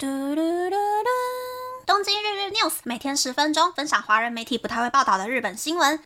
嘟嘟嘟嘟！东京日日 news 每天十分钟，分享华人媒体不太会报道的日本新闻。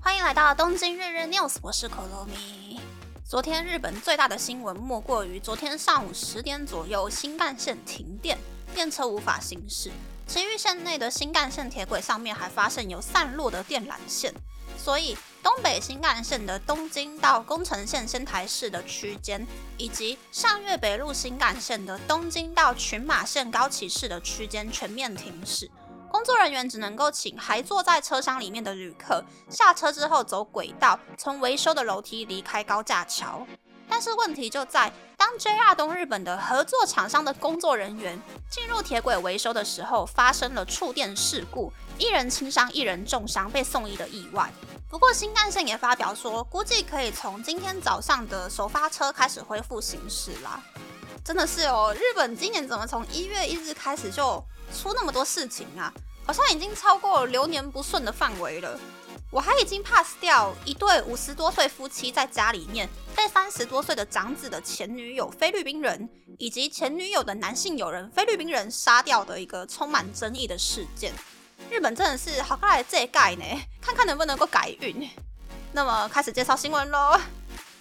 欢迎来到东京日日 news，我是可乐米。昨天日本最大的新闻莫过于昨天上午十点左右，新干线停电，电车无法行驶。埼玉县内的新干线铁轨上面还发现有散落的电缆线。所以，东北新干线的东京到宫城县仙台市的区间，以及上越北陆新干线的东京到群马县高崎市的区间全面停驶。工作人员只能够请还坐在车厢里面的旅客下车之后走轨道，从维修的楼梯离开高架桥。但是问题就在，当 JR 东日本的合作厂商的工作人员进入铁轨维修的时候，发生了触电事故，一人轻伤，一人重伤，被送医的意外。不过新干线也发表说，估计可以从今天早上的首发车开始恢复行驶啦。真的是哦，日本今年怎么从一月一日开始就出那么多事情啊？好像已经超过流年不顺的范围了。我还已经 pass 掉一对五十多岁夫妻在家里面被三十多岁的长子的前女友菲律宾人以及前女友的男性友人菲律宾人杀掉的一个充满争议的事件。日本真的是好看来这盖呢，看看能不能够改运。那么开始介绍新闻喽，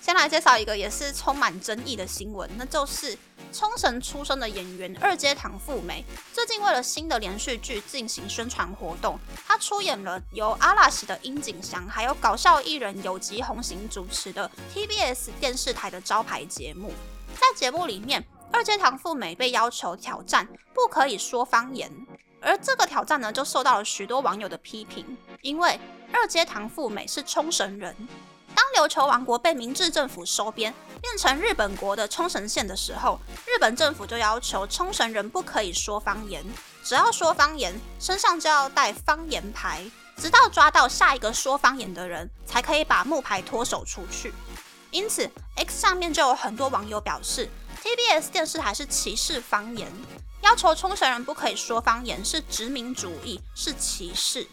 先来介绍一个也是充满争议的新闻，那就是冲绳出生的演员二阶堂富美，最近为了新的连续剧进行宣传活动，她出演了由阿拉西的樱井翔还有搞笑艺人有吉弘行主持的 TBS 电视台的招牌节目，在节目里面，二阶堂富美被要求挑战不可以说方言。而这个挑战呢，就受到了许多网友的批评，因为二阶堂富美是冲绳人。琉球王国被明治政府收编，变成日本国的冲绳县的时候，日本政府就要求冲绳人不可以说方言，只要说方言，身上就要带方言牌，直到抓到下一个说方言的人，才可以把木牌脱手出去。因此，X 上面就有很多网友表示，TBS 电视台是歧视方言。要求冲绳人不可以说方言是殖民主义，是歧视。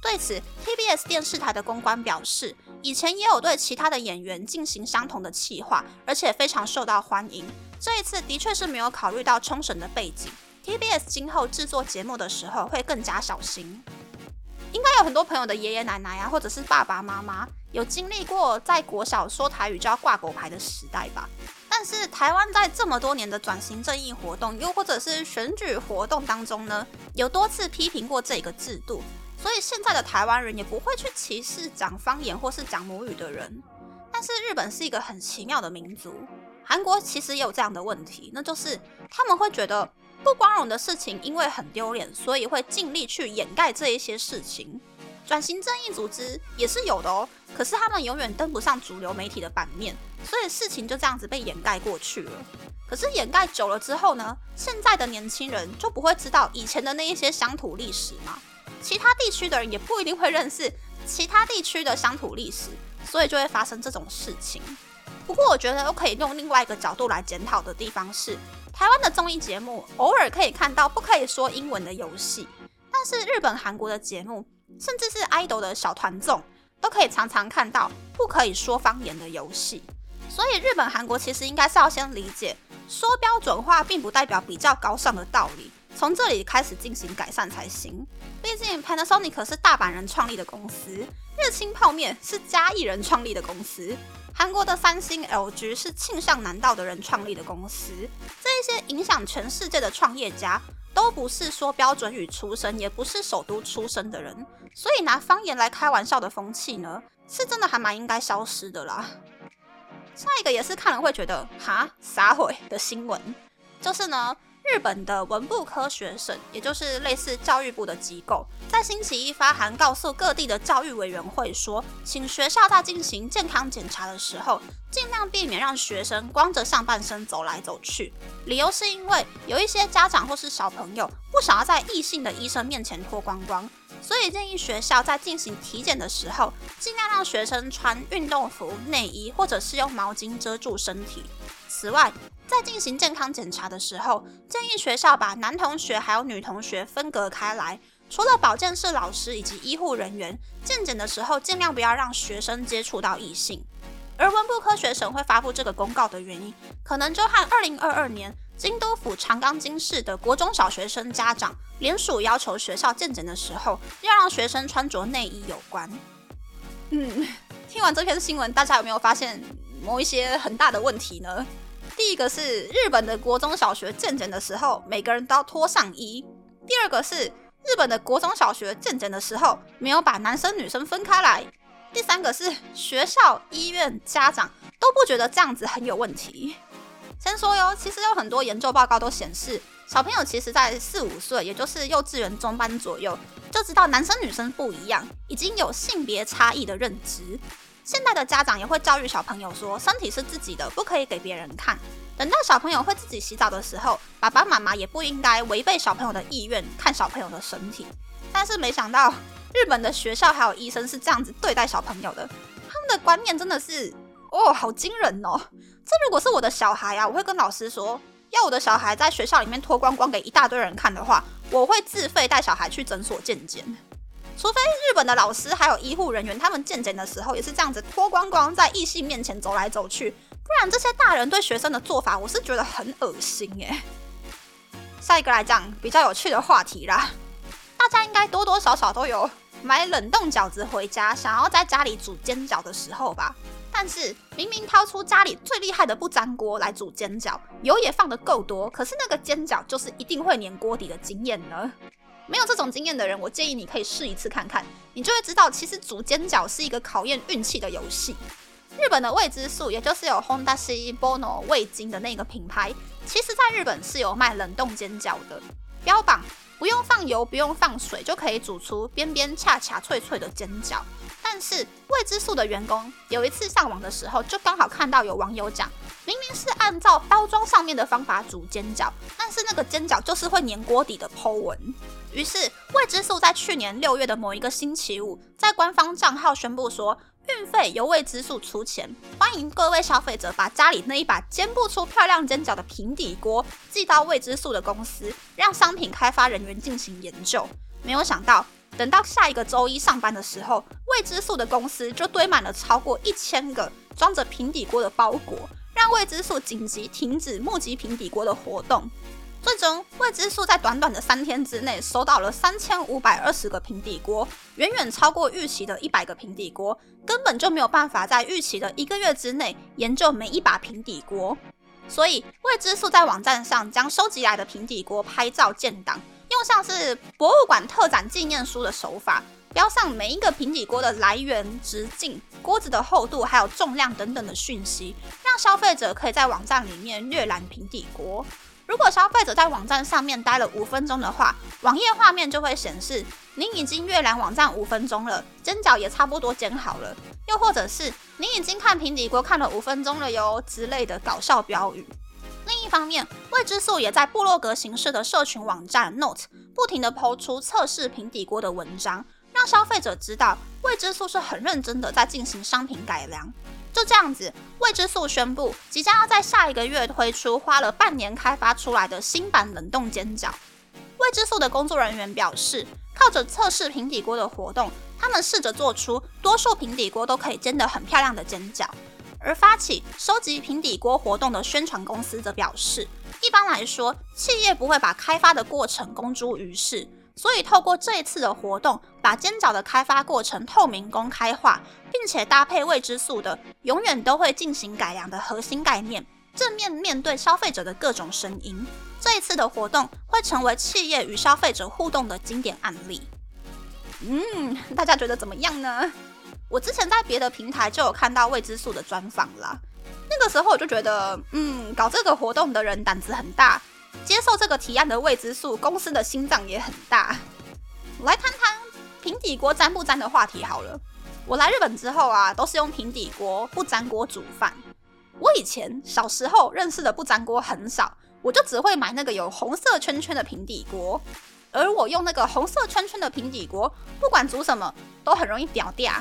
对此，TBS 电视台的公关表示，以前也有对其他的演员进行相同的企划，而且非常受到欢迎。这一次的确是没有考虑到冲绳的背景，TBS 今后制作节目的时候会更加小心。应该有很多朋友的爷爷奶奶啊，或者是爸爸妈妈，有经历过在国小说台语就要挂狗牌的时代吧。但是台湾在这么多年的转型正义活动，又或者是选举活动当中呢，有多次批评过这个制度，所以现在的台湾人也不会去歧视讲方言或是讲母语的人。但是日本是一个很奇妙的民族，韩国其实也有这样的问题，那就是他们会觉得不光荣的事情因为很丢脸，所以会尽力去掩盖这一些事情。转型正义组织也是有的哦，可是他们永远登不上主流媒体的版面。所以事情就这样子被掩盖过去了。可是掩盖久了之后呢？现在的年轻人就不会知道以前的那一些乡土历史吗？其他地区的人也不一定会认识其他地区的乡土历史，所以就会发生这种事情。不过我觉得我可以用另外一个角度来检讨的地方是，台湾的综艺节目偶尔可以看到不可以说英文的游戏，但是日本、韩国的节目，甚至是 idol 的小团综，都可以常常看到不可以说方言的游戏。所以日本、韩国其实应该是要先理解，说标准化并不代表比较高尚的道理，从这里开始进行改善才行。毕竟 Panasonic 是大阪人创立的公司，日清泡面是嘉义人创立的公司，韩国的三星、LG 是庆尚南道的人创立的公司。这一些影响全世界的创业家，都不是说标准语出身，也不是首都出身的人，所以拿方言来开玩笑的风气呢，是真的还蛮应该消失的啦。下一个也是看了会觉得哈撒毁的新闻，就是呢，日本的文部科学省，也就是类似教育部的机构，在星期一发函告诉各地的教育委员会说，请学校在进行健康检查的时候，尽量避免让学生光着上半身走来走去。理由是因为有一些家长或是小朋友不想要在异性的医生面前脱光光。所以建议学校在进行体检的时候，尽量让学生穿运动服、内衣，或者是用毛巾遮住身体。此外，在进行健康检查的时候，建议学校把男同学还有女同学分隔开来。除了保健室老师以及医护人员，健检的时候尽量不要让学生接触到异性。而文部科学省会发布这个公告的原因，可能就和2022年京都府长冈京市的国中小学生家长联署要求学校健检的时候，要让学生穿着内衣有关。嗯，听完这篇新闻，大家有没有发现某一些很大的问题呢？第一个是日本的国中小学健检的时候，每个人都要脱上衣；第二个是日本的国中小学健检的时候，没有把男生女生分开来。第三个是学校、医院、家长都不觉得这样子很有问题。先说哟，其实有很多研究报告都显示，小朋友其实在四五岁，也就是幼稚园中班左右，就知道男生女生不一样，已经有性别差异的认知。现在的家长也会教育小朋友说，身体是自己的，不可以给别人看。等到小朋友会自己洗澡的时候，爸爸妈妈也不应该违背小朋友的意愿看小朋友的身体。但是没想到。日本的学校还有医生是这样子对待小朋友的，他们的观念真的是哦，好惊人哦！这如果是我的小孩啊，我会跟老师说，要我的小孩在学校里面脱光光给一大堆人看的话，我会自费带小孩去诊所见检。除非日本的老师还有医护人员，他们见检的时候也是这样子脱光光在异性面前走来走去，不然这些大人对学生的做法，我是觉得很恶心诶。下一个来讲比较有趣的话题啦，大家应该多多少少都有。买冷冻饺子回家，想要在家里煮煎饺的时候吧，但是明明掏出家里最厉害的不粘锅来煮煎饺，油也放得够多，可是那个煎饺就是一定会粘锅底的经验呢？没有这种经验的人，我建议你可以试一次看看，你就会知道，其实煮煎饺是一个考验运气的游戏。日本的味之素，也就是有 Honda C Bono 味精的那个品牌，其实在日本是有卖冷冻煎饺的，标榜。不用放油，不用放水，就可以煮出边边恰恰脆脆的煎饺。但是未知数的员工有一次上网的时候，就刚好看到有网友讲，明明是按照包装上面的方法煮煎饺，但是那个煎饺就是会粘锅底的剖纹。于是未知数在去年六月的某一个星期五，在官方账号宣布说。运费由未知数出钱，欢迎各位消费者把家里那一把煎不出漂亮煎饺的平底锅寄到未知数的公司，让商品开发人员进行研究。没有想到，等到下一个周一上班的时候，未知数的公司就堆满了超过一千个装着平底锅的包裹，让未知数紧急停止募集平底锅的活动。最终，未知数在短短的三天之内收到了三千五百二十个平底锅，远远超过预期的一百个平底锅，根本就没有办法在预期的一个月之内研究每一把平底锅。所以，未知数在网站上将收集来的平底锅拍照建档，用像是博物馆特展纪念书的手法，标上每一个平底锅的来源、直径、锅子的厚度，还有重量等等的讯息，让消费者可以在网站里面阅览平底锅。如果消费者在网站上面待了五分钟的话，网页画面就会显示您已经阅览网站五分钟了，煎饺也差不多煎好了。又或者是您已经看平底锅看了五分钟了哟之类的搞笑标语。另一方面，未知素也在部落格形式的社群网站 Note 不停地抛出测试平底锅的文章，让消费者知道未知素是很认真的在进行商品改良。就这样子，未知素宣布即将要在下一个月推出花了半年开发出来的新版冷冻煎饺。未知素的工作人员表示，靠着测试平底锅的活动，他们试着做出多数平底锅都可以煎得很漂亮的煎饺。而发起收集平底锅活动的宣传公司则表示，一般来说，企业不会把开发的过程公诸于世。所以，透过这一次的活动，把煎饺的开发过程透明公开化，并且搭配未知数的永远都会进行改良的核心概念，正面面对消费者的各种声音。这一次的活动会成为企业与消费者互动的经典案例。嗯，大家觉得怎么样呢？我之前在别的平台就有看到未知数的专访啦，那个时候我就觉得，嗯，搞这个活动的人胆子很大。接受这个提案的未知数公司的心脏也很大。来谈谈平底锅粘不粘的话题好了。我来日本之后啊，都是用平底锅不粘锅煮饭。我以前小时候认识的不粘锅很少，我就只会买那个有红色圈圈的平底锅。而我用那个红色圈圈的平底锅，不管煮什么都很容易掉掉。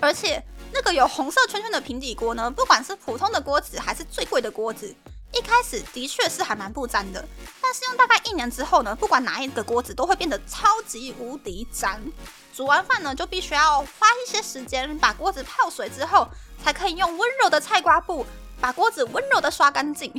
而且那个有红色圈圈的平底锅呢，不管是普通的锅子还是最贵的锅子。一开始的确是还蛮不粘的，但是用大概一年之后呢，不管哪一个锅子都会变得超级无敌粘。煮完饭呢，就必须要花一些时间把锅子泡水之后，才可以用温柔的菜瓜布把锅子温柔的刷干净。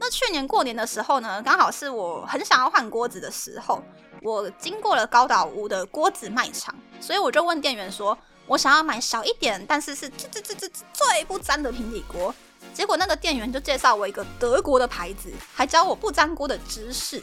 那去年过年的时候呢，刚好是我很想要换锅子的时候，我经过了高岛屋的锅子卖场，所以我就问店员说，我想要买小一点，但是是最最最最最不粘的平底锅。结果那个店员就介绍我一个德国的牌子，还教我不粘锅的知识。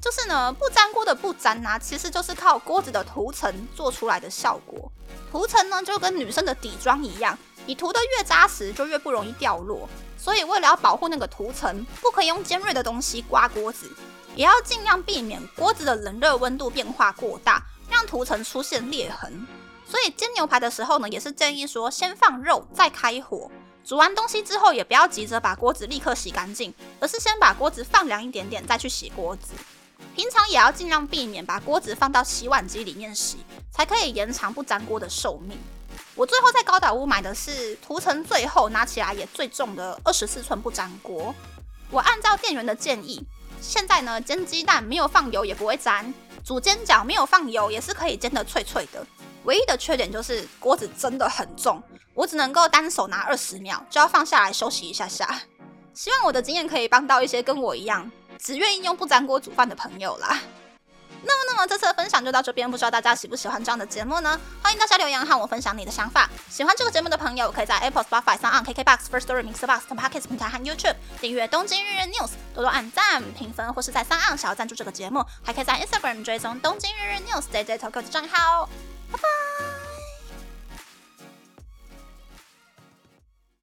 就是呢，不粘锅的不粘啊，其实就是靠锅子的涂层做出来的效果。涂层呢，就跟女生的底妆一样，你涂的越扎实，就越不容易掉落。所以为了要保护那个涂层，不可以用尖锐的东西刮锅子，也要尽量避免锅子的冷热温度变化过大，让涂层出现裂痕。所以煎牛排的时候呢，也是建议说先放肉再开火。煮完东西之后，也不要急着把锅子立刻洗干净，而是先把锅子放凉一点点，再去洗锅子。平常也要尽量避免把锅子放到洗碗机里面洗，才可以延长不粘锅的寿命。我最后在高岛屋买的是涂层最厚、拿起来也最重的二十四寸不粘锅。我按照店员的建议，现在呢煎鸡蛋没有放油也不会粘，煮煎饺没有放油也是可以煎得脆脆的。唯一的缺点就是锅子真的很重。我只能够单手拿二十秒，就要放下来休息一下下。希望我的经验可以帮到一些跟我一样只愿意用不粘锅煮饭的朋友啦。那么，那么这次的分享就到这边，不知道大家喜不喜欢这样的节目呢？欢迎大家留言和我分享你的想法。喜欢这个节目的朋友，可以在 Apple、Spotify、上 on KKBox、First Story、Mixbox 等 Podcast 平台和 YouTube 订阅《东京日日 News》，多多按赞、评分，或是在上 on 想要赞助这个节目，还可以在 Instagram 追踪《东京日日 News》JJ Tokyo 的账号。拜拜。